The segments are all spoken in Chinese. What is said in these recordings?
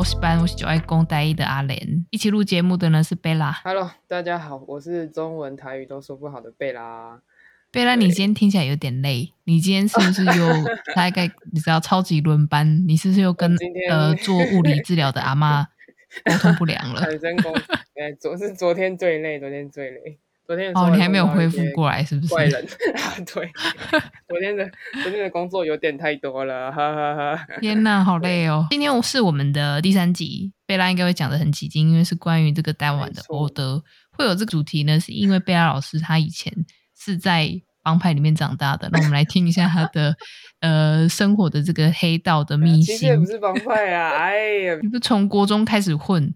补习班，我是九爱讲台语的阿莲。一起录节目的呢是贝拉。Hello，大家好，我是中文台语都说不好的贝拉。贝拉，你今天听起来有点累，你今天是不是又 大概你知道超级轮班？你是不是又跟呃 做物理治疗的阿妈沟通不良了？很成功。哎，昨是昨天最累，昨天最累。昨天哦，你还没有恢复过来，是不是？怪人啊，对，昨天的昨天的工作有点太多了，哈哈哈。天哪，好累哦！今天是我们的第三集，贝拉应该会讲的很起劲，因为是关于这个单晚的欧德。会有这个主题呢，是因为贝拉老师他以前是在帮派里面长大的。那我们来听一下他的呃生活的这个黑道的秘辛。其实也不是帮派啊，哎呀，你不从国中开始混？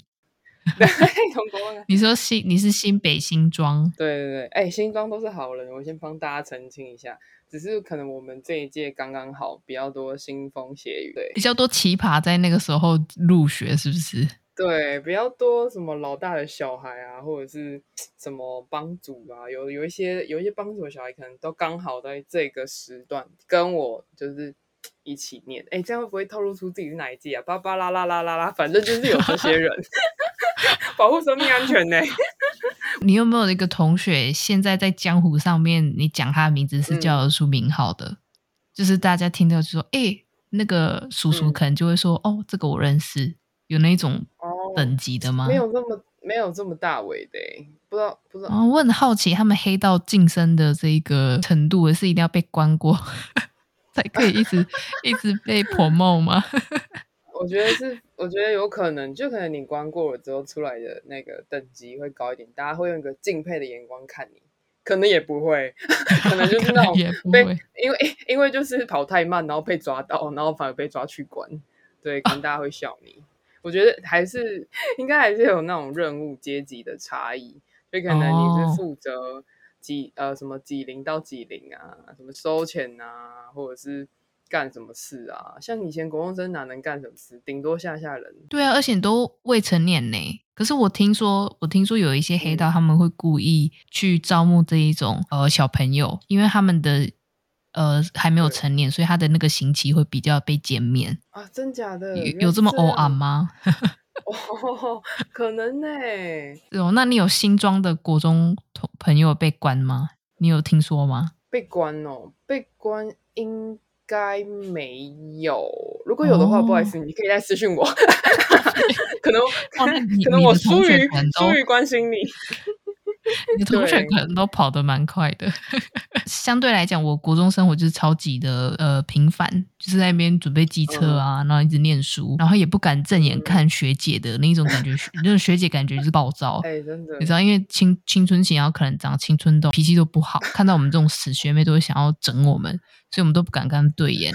对，从国你说新你是新北新庄，对对对，哎，新庄都是好人，我先帮大家澄清一下，只是可能我们这一届刚刚好比较多腥风血雨，对，比较多奇葩在那个时候入学，是不是？对，比较多什么老大的小孩啊，或者是 什么帮主啊，有有一些有一些帮主的小孩，可能都刚好在这个时段跟我就是。一起念，哎，这样会不会透露出自己是哪一届啊？巴巴拉拉拉拉拉，反正就是有这些人 保护生命安全呢。你有没有一个同学，现在在江湖上面，你讲他的名字是叫得出名号的？嗯、就是大家听到就说，哎，那个叔叔可能就会说，嗯、哦，这个我认识，有那种等级的吗？没有那么没有这么大尾的，不知道不知道。哦、我很好奇，他们黑道晋升的这个程度，是一定要被关过？才可以一直一直被 promote 吗？我觉得是，我觉得有可能，就可能你关过了之后出来的那个等级会高一点，大家会用一个敬佩的眼光看你。可能也不会，可能就是那种 被因为因为就是跑太慢，然后被抓到，然后反而被抓去关。对，可能大家会笑你。我觉得还是应该还是有那种任务阶级的差异，就可能你是负责。几呃什么几零到几零啊，什么收钱啊，或者是干什么事啊？像以前国中生哪能干什么事，顶多吓吓人。对啊，而且都未成年呢。可是我听说，我听说有一些黑道他们会故意去招募这一种呃小朋友，因为他们的呃还没有成年，所以他的那个刑期会比较被减免啊。真假的？有有这么欧暗吗？哦，可能呢、欸。哦，那你有新装的国中朋友被关吗？你有听说吗？被关哦，被关应该没有。如果有的话，哦、不好意思，你可以再私信我。可能、哦、可能我疏于疏于关心你。你 同学可能都跑得蛮快的，相对来讲，我国中生活就是超级的呃平凡，就是在那边准备机车啊，嗯、然后一直念书，然后也不敢正眼看学姐的那一种感觉，那种学姐感觉就是暴躁，哎，真的，你知道，因为青青春期，然后可能长青春痘，脾气都不好，看到我们这种死学妹都会想要整我们，所以我们都不敢跟他们对眼。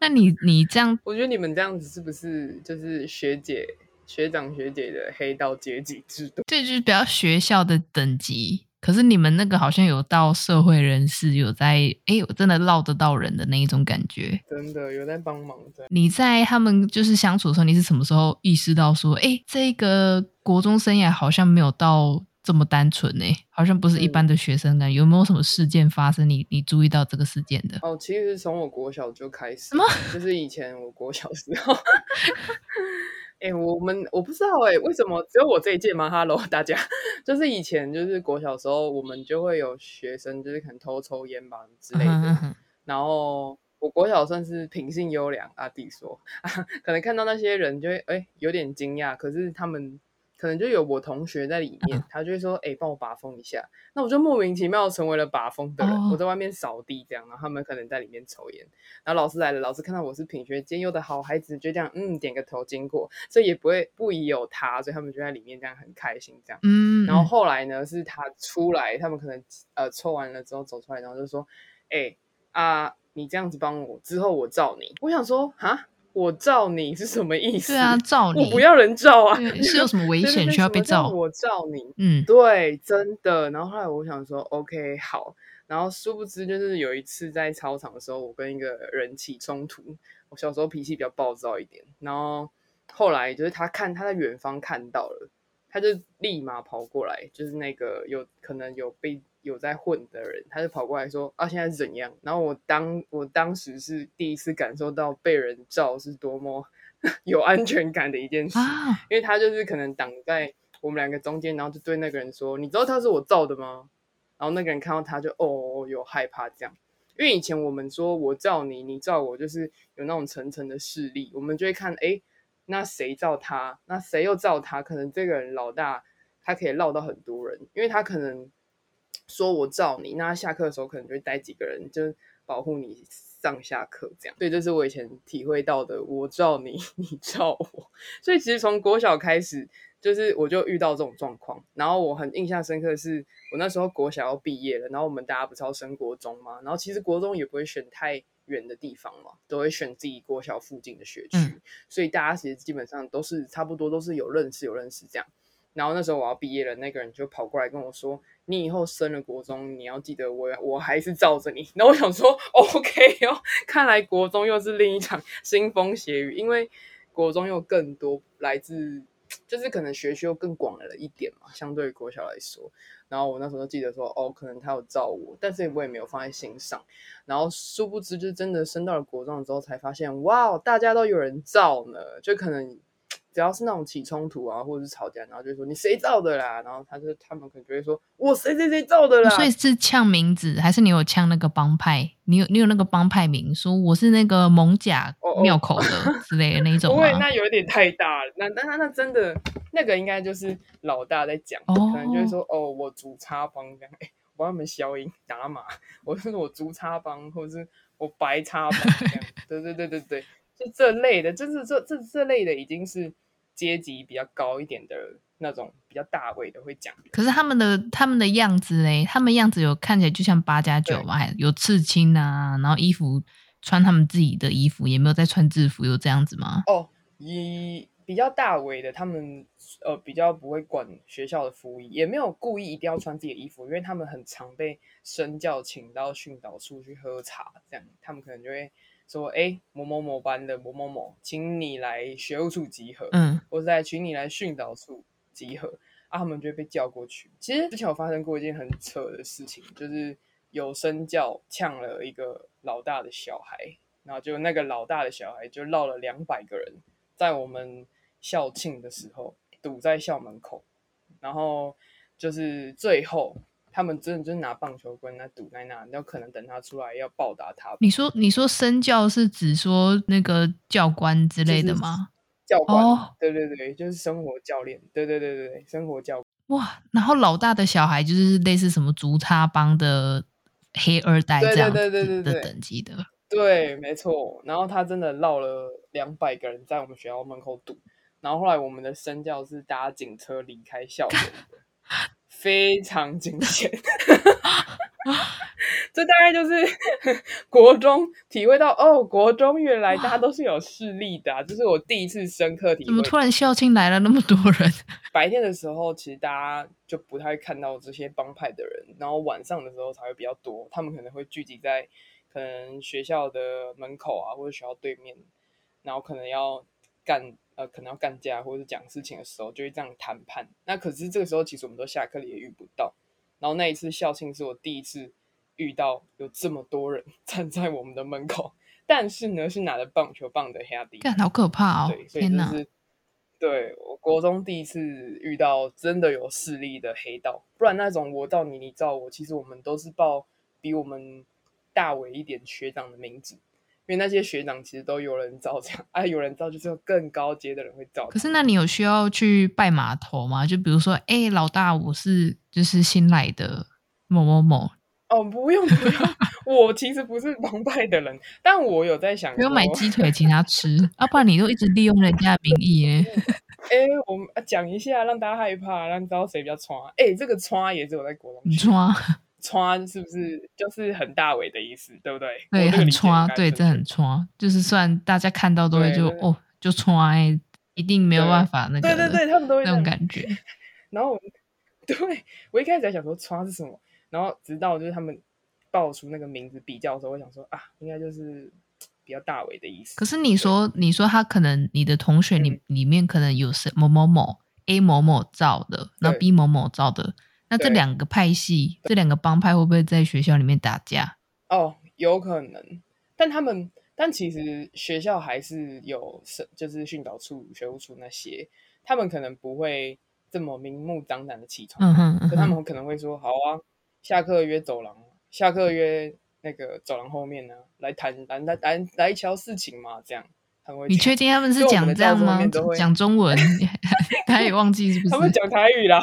那你你这样，我觉得你们这样子是不是就是学姐？学长学姐的黑道阶级制度，这就是比较学校的等级。可是你们那个好像有到社会人士，有在哎，我真的捞得到人的那一种感觉，真的有在帮忙。你在他们就是相处的时候，你是什么时候意识到说，哎，这个国中生涯好像没有到这么单纯呢？好像不是一般的学生呢？有没有什么事件发生？你你注意到这个事件的？哦，其实从我国小就开始，什么？就是以前我国小时候。哎、欸，我们我不知道哎、欸，为什么只有我这一届吗？Hello，大家，就是以前就是国小时候，我们就会有学生就是可能偷抽烟吧之类的。Uh. 然后我国小算是品性优良，阿弟说，啊，可能看到那些人就会哎、欸、有点惊讶，可是他们。可能就有我同学在里面，他就会说：“哎、欸，帮我把风一下。”那我就莫名其妙成为了把风的人。Oh. 我在外面扫地这样，然后他们可能在里面抽烟。然后老师来了，老师看到我是品学兼优的好孩子，就这样嗯点个头经过，所以也不会不疑有他，所以他们就在里面这样很开心这样。嗯。然后后来呢，是他出来，他们可能呃抽完了之后走出来，然后就说：“哎、欸、啊，你这样子帮我，之后我罩你。”我想说哈。我罩你是什么意思？对啊，罩你，我不要人罩啊！是有什么危险需要被罩？我罩你，嗯，对，真的。然后后来我想说，OK，好。然后殊不知，就是有一次在操场的时候，我跟一个人起冲突。我小时候脾气比较暴躁一点，然后后来就是他看他在远方看到了，他就立马跑过来，就是那个有可能有被。有在混的人，他就跑过来说：“啊，现在是怎样？”然后我当我当时是第一次感受到被人罩是多么 有安全感的一件事，啊、因为他就是可能挡在我们两个中间，然后就对那个人说：“你知道他是我罩的吗？”然后那个人看到他就哦，有害怕这样。因为以前我们说我罩你，你罩我，就是有那种层层的势力，我们就会看，哎，那谁罩他，那谁又罩他？可能这个人老大，他可以绕到很多人，因为他可能说我罩你，那下课的时候可能就会带几个人，就保护你上下课这样。对，这是我以前体会到的，我罩你，你罩我。所以其实从国小开始。就是我就遇到这种状况，然后我很印象深刻的是，我那时候国小要毕业了，然后我们大家不是要升国中嘛，然后其实国中也不会选太远的地方嘛，都会选自己国小附近的学区，嗯、所以大家其实基本上都是差不多都是有认识有认识这样。然后那时候我要毕业了，那个人就跑过来跟我说：“你以后升了国中，你要记得我我还是罩着你。”然后我想说：“OK 哦，看来国中又是另一场腥风血雨，因为国中又更多来自。”就是可能学区又更广了一点嘛，相对于国小来说。然后我那时候记得说，哦，可能他有罩我，但是我也没有放在心上。然后殊不知，就真的升到了国中之后，才发现，哇，大家都有人罩呢，就可能。只要是那种起冲突啊，或者是吵架，然后就说你谁造的啦，然后他就他们可能就会说我谁谁谁造的啦。所以是呛名字，还是你有呛那个帮派？你有你有那个帮派名，说我是那个蒙甲庙口的 之类的那种吗？不会，那有点太大了。那那那那真的那个应该就是老大在讲，哦、可能就会说哦，我竹插帮这样，哎，我帮他们消音打码，我是我竹插帮，或者是我白插帮这样。对对对对对，就这类的，就是这这这类的已经是。阶级比较高一点的那种比较大位的会讲，可是他们的他们的样子嘞，他们样子有看起来就像八加九嘛，对有刺青啊，然后衣服穿他们自己的衣服，也没有在穿制服，有这样子吗？哦，以比较大位的，他们呃比较不会管学校的服仪，也没有故意一定要穿自己的衣服，因为他们很常被身教请到训导处去喝茶，这样他们可能就会。说哎，某某某班的某某某，请你来学务处集合。嗯，或者在请你来训导处集合，啊，他们就会被叫过去。其实之前有发生过一件很扯的事情，就是有身教呛了一个老大的小孩，然后就那个老大的小孩就绕了两百个人，在我们校庆的时候堵在校门口，然后就是最后。他们真的就是拿棒球棍那堵在那，要可能等他出来要报答他。你说你说身教是指说那个教官之类的吗？教官，哦、对对对，就是生活教练，对对对对生活教。哇，然后老大的小孩就是类似什么竹叉帮的黑二代这样子的等级的。对，没错。然后他真的绕了两百个人在我们学校门口堵，然后后来我们的身教是搭警车离开校园 非常惊险，这大概就是 国中体会到哦，国中原来大家都是有势力的，啊，这是我第一次深刻体会。怎么突然校庆来了那么多人？白天的时候其实大家就不太看到这些帮派的人，然后晚上的时候才会比较多，他们可能会聚集在可能学校的门口啊，或者学校对面，然后可能要干。呃，可能要干架或者是讲事情的时候，就会这样谈判。那可是这个时候，其实我们都下课了，也遇不到。然后那一次校庆是我第一次遇到有这么多人 站在我们的门口，但是呢，是拿着棒球棒的黑弟，好可怕哦！对，所以就是对我国中第一次遇到真的有势力的黑道，不然那种我到你，你照我，其实我们都是报比我们大为一点学长的名字。因为那些学长其实都有人罩这样，啊，有人罩就是有更高阶的人会罩。可是那你有需要去拜码头吗？就比如说，哎、欸，老大，我是就是新来的某某某。哦，不用不用，我其实不是帮拜的人，但我有在想，不用买鸡腿请他吃，要、啊、不然你都一直利用人家的名义耶。哎、欸，我们讲一下，让大家害怕，让知道谁比较穿。哎、欸，这个穿也是我在国中穿。穿是不是就是很大尾的意思，对不对？对，很穿，对，这很穿，就是算大家看到都会就哦，就穿，一定没有办法那个，对对对，他们都会那种感觉。然后，对我一开始在想说穿是什么，然后直到就是他们报出那个名字比较的时候，我想说啊，应该就是比较大尾的意思。可是你说，你说他可能你的同学里里面可能有谁某某某 A 某某照的，然后 B 某某照的。那这两个派系，对这两个帮派会不会在学校里面打架？哦，有可能，但他们但其实学校还是有是就是训导处、学务处那些，他们可能不会这么明目张胆的起床，嗯哼，嗯哼，他们可能会说：“好啊，下课约走廊，下课约那个走廊后面呢，来谈来来来来瞧事情嘛。”这样，他会。你确定他们是讲这样吗？讲中文，他也忘记是不是？他们讲台语啦，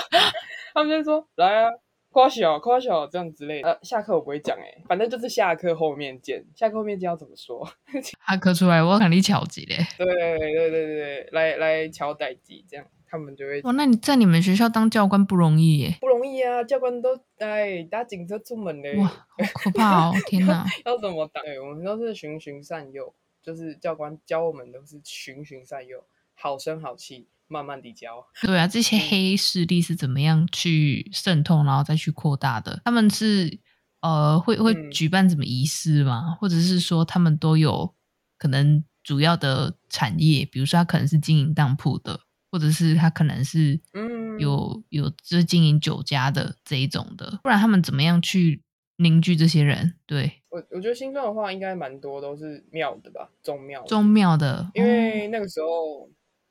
他们就说：“来啊。”夸小夸小这样之类的，呃，下课我不会讲哎，反正就是下课后面见。下课后面见要怎么说？下课出来我肯定巧击嘞。对对对对对，来来敲代机这样，他们就会。哦，那你在你们学校当教官不容易耶？不容易啊，教官都哎搭警车出门嘞。哇，好可怕哦！天哪，要怎么当？对，我们都是循循善诱，就是教官教我们都是循循善诱，好声好气。慢慢地教，对啊，这些黑势力是怎么样去渗透，然后再去扩大的？他们是呃，会会举办什么仪式吗？嗯、或者是说他们都有可能主要的产业，比如说他可能是经营当铺的，或者是他可能是嗯有有就是经营酒家的这一种的，不然他们怎么样去凝聚这些人？对我，我觉得新庄的话应该蛮多都是庙的吧，宗庙宗庙的，因为那个时候。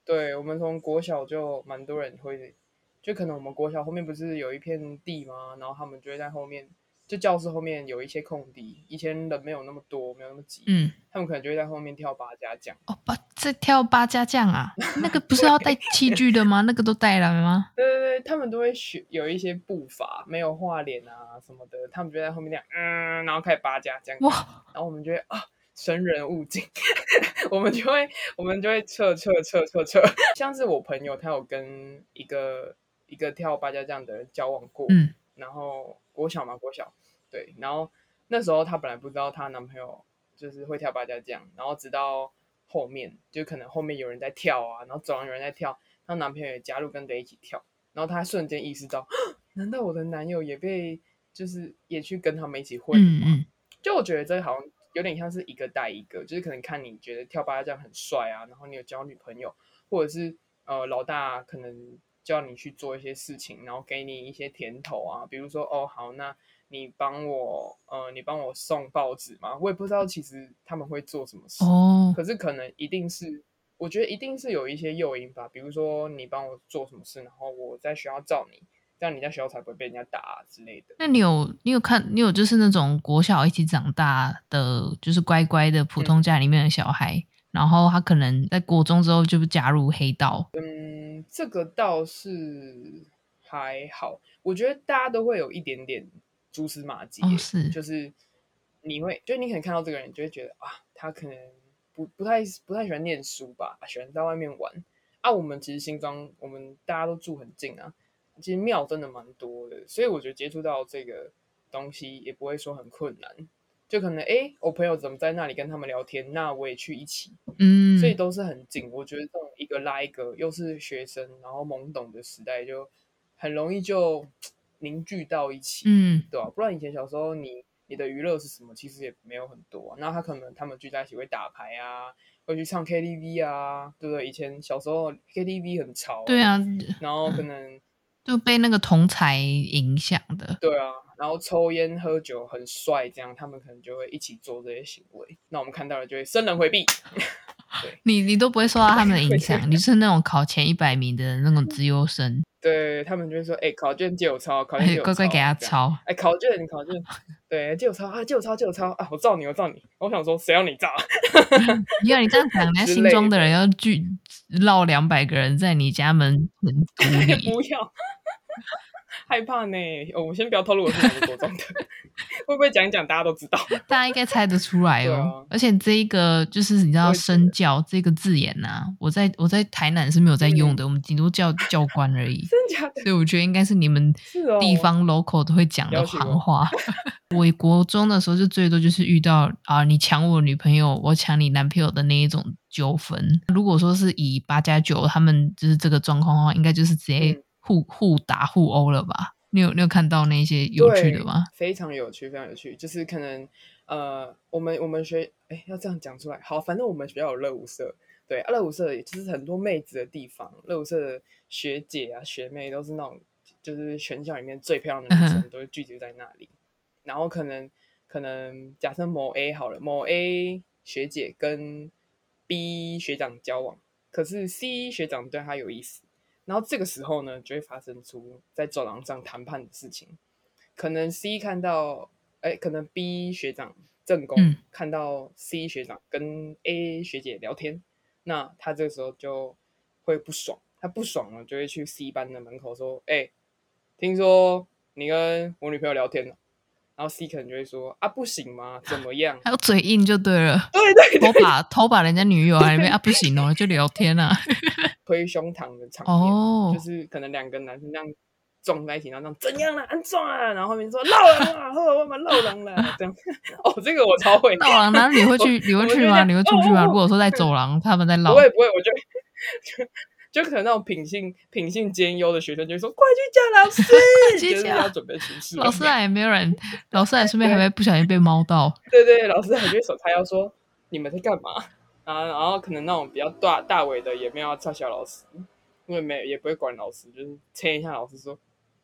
对，我们从国小就蛮多人会，就可能我们国小后面不是有一片地吗？然后他们就会在后面，就教室后面有一些空地，以前人没有那么多，没有那么挤，嗯，他们可能就会在后面跳八家将。哦，八在跳八家将啊？那个不是要带器具的吗？那个都带来了吗？对对对，他们都会学有一些步伐，没有画脸啊什么的，他们就在后面那样，嗯，然后开始八家将，哇，然后我们就会啊。生人勿近，我们就会我们就会撤撤撤撤撤。像是我朋友，他有跟一个一个跳八家将的人交往过，嗯，然后国小嘛，国小，对，然后那时候她本来不知道她男朋友就是会跳八家将，然后直到后面就可能后面有人在跳啊，然后走廊有人在跳，她男朋友也加入跟着一起跳，然后她瞬间意识到，难道我的男友也被就是也去跟他们一起混吗？嗯嗯，就我觉得这好像。有点像是一个带一个，就是可能看你觉得跳八这样很帅啊，然后你有交女朋友，或者是呃老大可能叫你去做一些事情，然后给你一些甜头啊，比如说哦好，那你帮我呃你帮我送报纸嘛，我也不知道其实他们会做什么事，哦，可是可能一定是，我觉得一定是有一些诱因吧，比如说你帮我做什么事，然后我在学校罩你。这样你在学校才不会被人家打、啊、之类的。那你有你有看你有就是那种国小一起长大的，就是乖乖的普通家里面的小孩，嗯、然后他可能在国中之后就加入黑道。嗯，这个倒是还好，我觉得大家都会有一点点蛛丝马迹、哦，是就是你会，就你可能看到这个人，就会觉得啊，他可能不不太不太喜欢念书吧，喜欢在外面玩。啊，我们其实新庄，我们大家都住很近啊。其实庙真的蛮多的，所以我觉得接触到这个东西也不会说很困难，就可能哎，我朋友怎么在那里跟他们聊天，那我也去一起，嗯，所以都是很近。我觉得这种一个拉一个，又是学生，然后懵懂的时代，就很容易就 凝聚到一起，嗯，对吧？不然以前小时候你你的娱乐是什么？其实也没有很多啊。那他可能他们聚在一起会打牌啊，会去唱 KTV 啊，对不对？以前小时候 KTV 很潮，对啊，然后可能。嗯就被那个同才影响的，对啊，然后抽烟喝酒很帅，这样他们可能就会一起做这些行为。那我们看到了就会生人回避。对，你你都不会受到他们的影响，你是那种考前一百名的那种资优生。对他们就会说：“哎、欸，考卷借我抄，考卷乖乖给他抄。哎、欸，考卷考卷，对，借我抄啊，借我抄，借我抄啊！我罩你，我罩你。我想说，谁要你照？你？要你这样讲，人家新庄的人要聚绕两百个人在你家门门堵你，不要。害怕呢，哦，我先不要透露我是哪个国中的，会不会讲一讲大家都知道？大家应该猜得出来哦。啊、而且这一个就是你知道“身教”这个字眼呐、啊，我在我在台南是没有在用的，嗯、我们顶多叫教官而已。真假的？所以我觉得应该是你们地方 local 都会讲的行话。我，我国中的时候就最多就是遇到啊，你抢我女朋友，我抢你男朋友的那一种纠纷。如果说是以八加九他们就是这个状况的话，应该就是直接、嗯。互互打互殴了吧？你有你有看到那些有趣的吗？非常有趣，非常有趣。就是可能呃，我们我们学哎，要这样讲出来。好，反正我们学校有乐舞社，对，热舞社也就是很多妹子的地方。热舞社的学姐啊、学妹都是那种，就是全校里面最漂亮的女生 都会聚集在那里。嗯、然后可能可能假设某 A 好了，某 A 学姐跟 B 学长交往，可是 C 学长对她有意思，然后这个时候呢，就会发生出在走廊上谈判的事情。可能 C 看到，哎，可能 B 学长正宫看到 C 学长跟 A 学姐聊天，嗯、那他这个时候就会不爽，他不爽了，就会去 C 班的门口说：“哎，听说你跟我女朋友聊天了。”然后 C 可能就会说啊，不行吗？怎么样？还有嘴硬就对了。对对，对，偷把偷把人家女友还没啊，不行哦，就聊天啊。推胸膛的场面，哦、就是可能两个男生这样撞在一起，然后这样怎样了？安撞啊！然后后面说闹人啊，后面闹人了，这样。哦，这个我超会。闹人，那你会去？你会去吗？你会出去吗？如果说在走廊，他们在闹，不会不会，我就。就可能那种品性品性兼优的学生就会说：“快去叫老师，就是要准备出事。”老师还没有人，老师还 顺便还会不小心被猫到。对对，老师还就手叉腰说：“你们在干嘛？”啊，然后可能那种比较大大尾的也没有要插小老师，因为没也不会管老师，就是牵一下老师说：“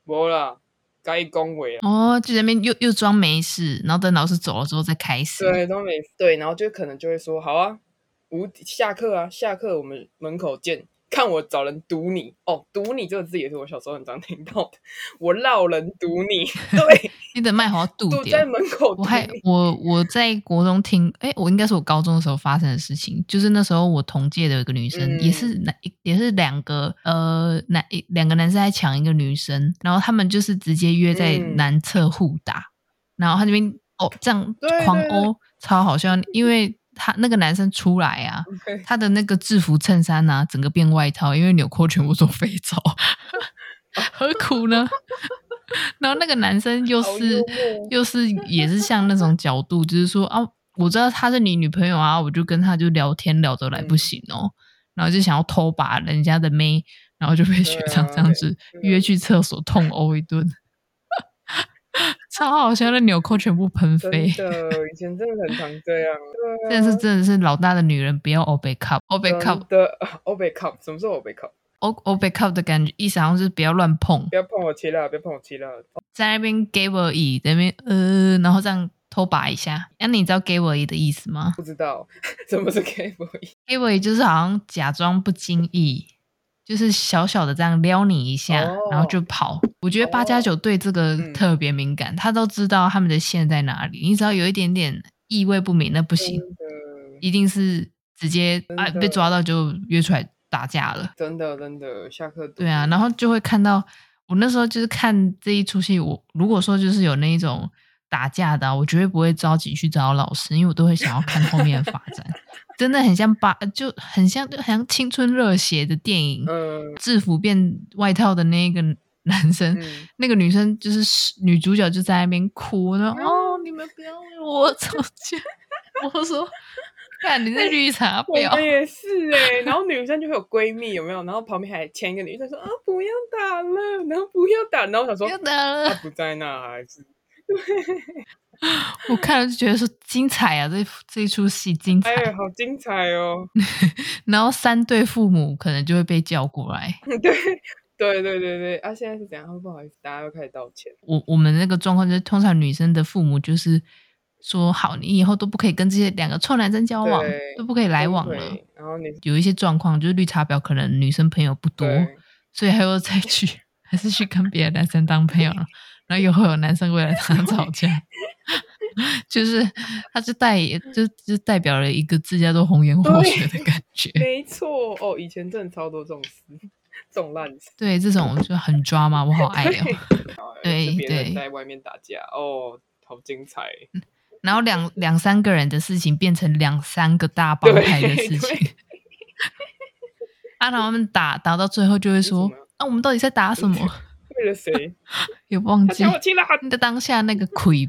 没了，该恭维了。”哦，就在那边又又装没事，然后等老师走了之后再开始。对，都没对，然后就可能就会说：“好啊，五下课啊，下课我们门口见。”看我找人堵你。哦，堵你这个字也是我小时候很常听到的。我绕人堵你，对，你的麦好像堵堵。在门口，我还我我在国中听，哎，我应该是我高中的时候发生的事情，就是那时候我同届的一个女生，嗯、也是男，也是两个呃男两个男生在抢一个女生，然后他们就是直接约在男厕互打，嗯、然后他那边哦这样狂殴，超好笑，因为。他那个男生出来啊 他的那个制服衬衫啊，整个变外套，因为纽扣全部都飞走，何苦呢？然后那个男生又是又是也是像那种角度，就是说啊，我知道她是你女朋友啊，我就跟他就聊天聊得来不行哦，嗯、然后就想要偷把人家的妹，然后就被学长这样子约去厕所痛殴一顿。超好笑的纽扣全部喷飞，真的，以前真的很常这样。对啊，是真的是老大的女人不要欧贝卡，欧贝卡的欧贝卡，什么是欧贝卡？欧欧贝卡的感觉意思好像是不要乱碰，不要碰我切了，不要碰我切了。在那边给我一，在那边呃，然后这样偷拔一下。那、啊、你知道给我一的意思吗？不知道，什么是给我一？给我一就是好像假装不经意。就是小小的这样撩你一下，哦、然后就跑。我觉得八加九对这个特别敏感，哦嗯、他都知道他们的线在哪里。你只要有一点点意味不明，那不行，一定是直接啊被抓到就约出来打架了。真的真的，下课对啊，然后就会看到我那时候就是看这一出戏。我如果说就是有那一种打架的，我绝对不会着急去找老师，因为我都会想要看后面的发展。真的很像八，就很像，就很像青春热血的电影。嗯，制服变外套的那个男生，嗯、那个女生就是女主角，就在那边哭，然后、嗯、哦，你们不要为我吵架。我说，看 你是绿茶婊。我也是哎、欸，然后女生就会有闺蜜，有没有？然后旁边还牵一个女生说啊，不要打了，然后不要打，然后我想说，不要打了，他不在那还是对。我看了就觉得说精彩啊，这这一出戏精彩，哎，好精彩哦！然后三对父母可能就会被叫过来，对对对对对啊！现在是怎样？不好意思，大家又开始道歉。我我们那个状况就是，通常女生的父母就是说，好，你以后都不可以跟这些两个臭男生交往，对都不可以来往了。然后你有一些状况，就是绿茶婊可能女生朋友不多，所以还要再去，还是去跟别的男生当朋友了。然后又会有男生为了他吵架。就是，他是代，就就代表了一个字叫做红颜祸水的感 觉。没错哦，以前真的超多这种事，这种烂事。对，这种就很抓嘛，我好爱哦。对对，在外面打架哦，好精彩。然后两两三个人的事情变成两三个大帮派的事情。啊，然后他们打打到最后就会说：“啊，我们到底在打什么？为了谁？有忘记？你的当下那个亏。”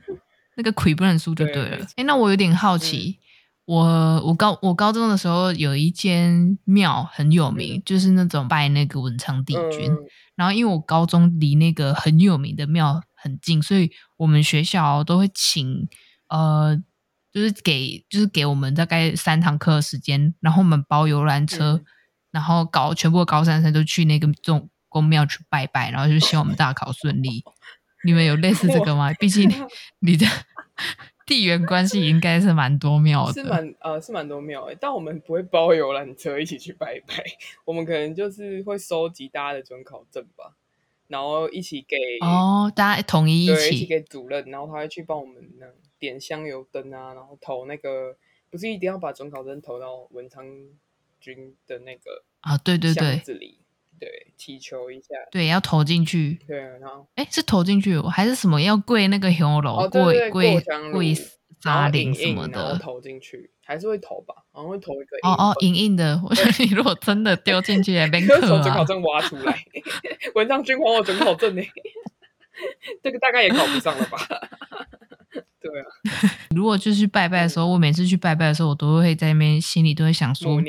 那个亏不能输就对了。哎，那我有点好奇，嗯、我我高我高中的时候有一间庙很有名，嗯、就是那种拜那个文昌帝君。嗯、然后因为我高中离那个很有名的庙很近，所以我们学校都会请呃，就是给就是给我们大概三堂课的时间，然后我们包游览车，嗯、然后搞全部的高三生都去那个这种宫庙去拜拜，然后就希望我们大考顺利。你们有类似这个吗？毕竟 你的地缘关系应该是蛮多庙的，是蛮呃是蛮多庙的，但我们不会包游览车一起去拜拜，我们可能就是会收集大家的准考证吧，然后一起给哦，大家统一一起，一起给主任，然后他会去帮我们那点香油灯啊，然后投那个不是一定要把准考证投到文昌君的那个啊，对对对，这里。对，祈求一下，对，要投进去。对，然后，哎，是投进去，还是什么？要跪那个香炉，哦、跪跪跪沙林什么的，投进去，还是会投吧？好像会投一个哦哦，影印的。我觉得你如果真的丢进去，也没可能。准考证挖出来，文章君还我准考证呢，这个大概也考不上了吧？对啊。如果就是拜拜的时候，我每次去拜拜的时候，我都会在那边心里都会想说。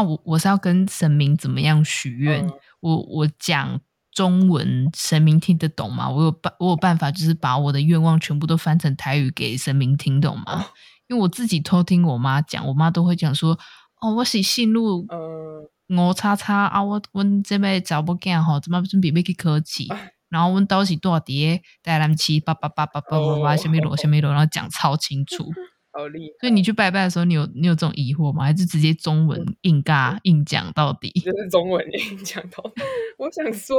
啊，我我是要跟神明怎么样许愿？嗯、我我讲中文，神明听得懂吗？我有办我有办法，就是把我的愿望全部都翻成台语给神明听懂吗？哦、因为我自己偷听我妈讲，我妈都会讲说：“哦，我是信入我叉叉啊，我我这边找不见哈，怎么准备要去科技？然后我到时多少碟带他们七八八八八八八八，什么罗什么罗，然后讲超清楚。”好厉害！所以你去拜拜的时候，你有你有这种疑惑吗？还是直接中文硬尬硬讲到底？就是中文硬讲到底。我想说，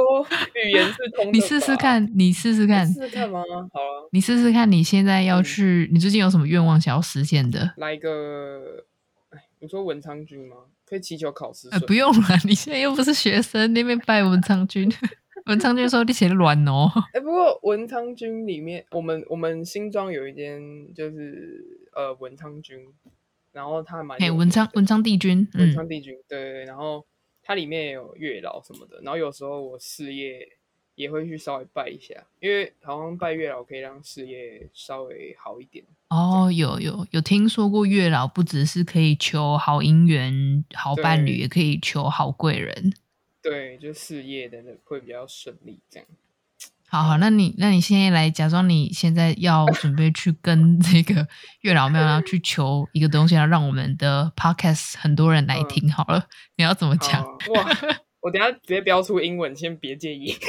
语言是通的。你试试看，你试试看，试试看吗？好啊，你试试看，你现在要去，嗯、你最近有什么愿望想要实现的？来一个，你说文昌君吗？可以祈求考试。哎，不用了，你现在又不是学生，那边拜文昌君。文昌君说：“你写的乱哦。”哎，不过文昌君里面，我们我们新庄有一间就是呃文昌君，然后他蛮哎文昌文昌帝君，文昌帝君、嗯、对，然后它里面也有月老什么的，然后有时候我事业也会去稍微拜一下，因为好像拜月老可以让事业稍微好一点。哦，有有有听说过月老不只是可以求好姻缘、好伴侣，也可以求好贵人。对，就事业的会比较顺利，这样。好好，那你那你现在来假装你现在要 准备去跟这个月老庙，要去求一个东西，要让我们的 podcast 很多人来听。好了，嗯、你要怎么讲？哇，我等下直接标出英文，先别介意。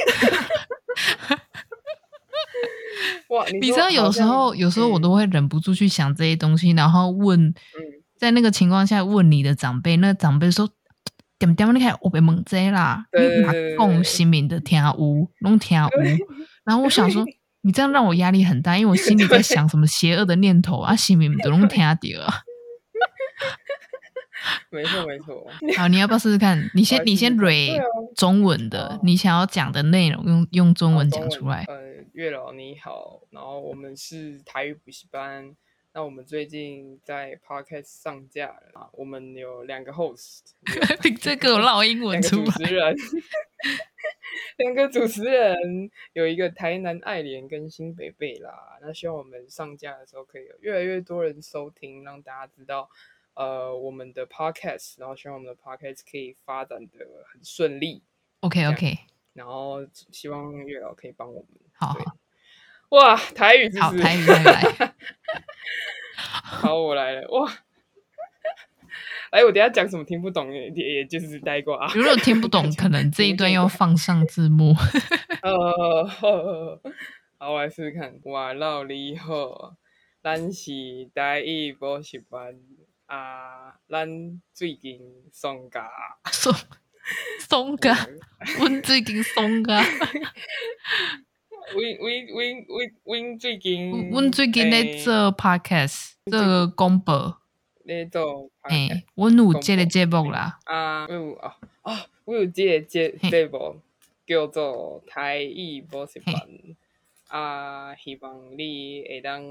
哇，你，你知道有时候有时候我都会忍不住去想这些东西，嗯、然后问，嗯、在那个情况下问你的长辈，那个、长辈说。点点你看我被蒙贼啦！你马共新民的听无拢听无，然后我想说，你这样让我压力很大，因为我心里在想什么邪恶的念头啊，新民都拢听到啊。没错没错。好，你要不要试试看？你先你先蕊中文的，你想要讲的内容用用中文讲出来。呃，月老你好，然后我们是台语补习班。那我们最近在 Podcast 上架了啊，我们有两个 host，这个我烙英文出来，主持人，两个主持人，有一个台南爱莲跟新北贝啦。那希望我们上架的时候可以有越来越多人收听，让大家知道呃我们的 Podcast，然后希望我们的 Podcast 可以发展的很顺利。OK OK，然后希望月老可以帮我们。好，好。哇，台语是是好，台语再来。好，我来了。哇，哎，我等下讲什么听不懂，也也就是呆瓜啊。如果听不懂，可能这一段要放上字幕。呃，好，我来试试看。哇，老你好，咱是台语补习班啊，咱最近松假，松松假，阮最近松假。阮阮阮阮阮最近，阮最近在做 podcast，做广播。咧做，诶，阮有即个节目啦。啊，我有啊啊，阮有即个节节目叫做台语补习班。啊，希望你会当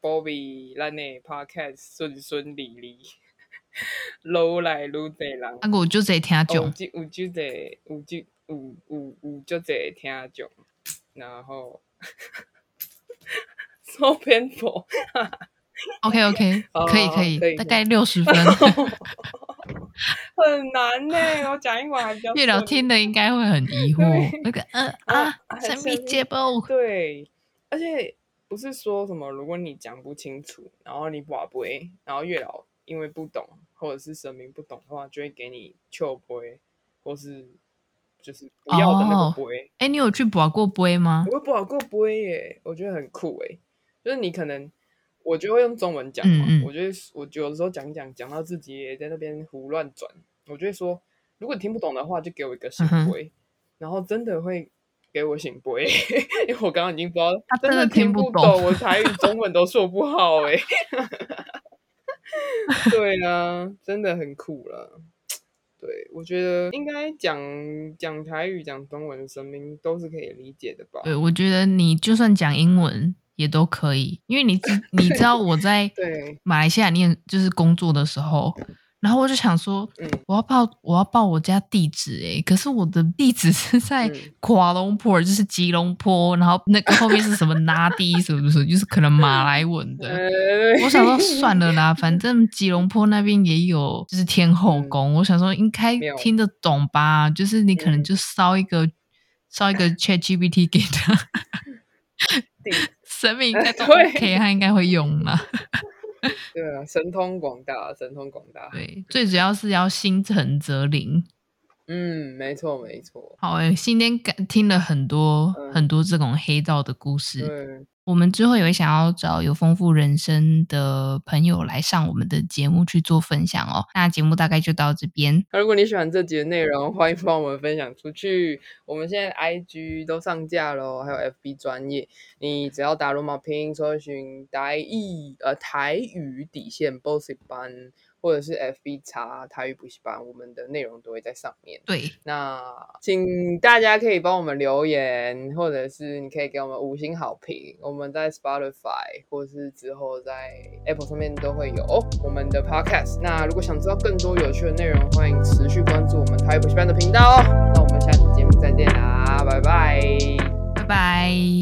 保庇咱的 podcast 顺顺利利，越来越多人。啊，有就这听众。有就有就这有就有有有就这听众。然后，收篇幅，OK OK，可以可以，大概六十分，很难呢。我讲英文还比较，月老听的应该会很疑惑。那个，嗯啊，神秘节目，对，而且不是说什么，如果你讲不清楚，然后你不会，然后月老因为不懂，或者是神明不懂的话，就会给你笑杯，或是。就是不要的那个杯，哎、哦，你有去拔过杯吗？我拔过杯耶，我觉得很酷哎。就是你可能，我就会用中文讲嘛。嗯嗯我觉得我有的时候讲讲讲到自己也在那边胡乱转，我就会说，如果你听不懂的话，就给我一个醒杯，嗯、然后真的会给我醒杯，因为我刚刚已经不知道，他真的听不懂，不懂我台语、中文都说不好哎。对啊，真的很酷了。对，我觉得应该讲讲台语、讲中文的声音都是可以理解的吧？对，我觉得你就算讲英文也都可以，因为你你知道我在 马来西亚念就是工作的时候。然后我就想说，嗯，我要报我要报我家地址诶，可是我的地址是在瓜隆坡，就是吉隆坡，然后那个后面是什么拿地是不是？就是可能马来文的。我想说 算了啦，反正吉隆坡那边也有，就是天后宫。我想说应该听得懂吧？就是你可能就烧一个烧一个 ChatGPT 给他，神明应该都 OK，他应该会用啦。对啊，神通广大，神通广大。对，最主要是要心诚则灵。嗯，没错，没错。好诶，今天听了很多、嗯、很多这种黑道的故事。我们之后也会想要找有丰富人生的朋友来上我们的节目去做分享哦。那节目大概就到这边。如果你喜欢这集的内容，欢迎帮我们分享出去。我们现在 IG 都上架了，还有 FB 专业，你只要打罗马拼音搜寻台语呃台语底线 boss 班。或者是 FB 查台语补习班，我们的内容都会在上面。对，那请大家可以帮我们留言，或者是你可以给我们五星好评。我们在 Spotify 或是之后在 Apple 上面都会有我们的 Podcast。那如果想知道更多有趣的内容，欢迎持续关注我们台语补习班的频道哦。那我们下次节目再见啦，拜拜，拜拜。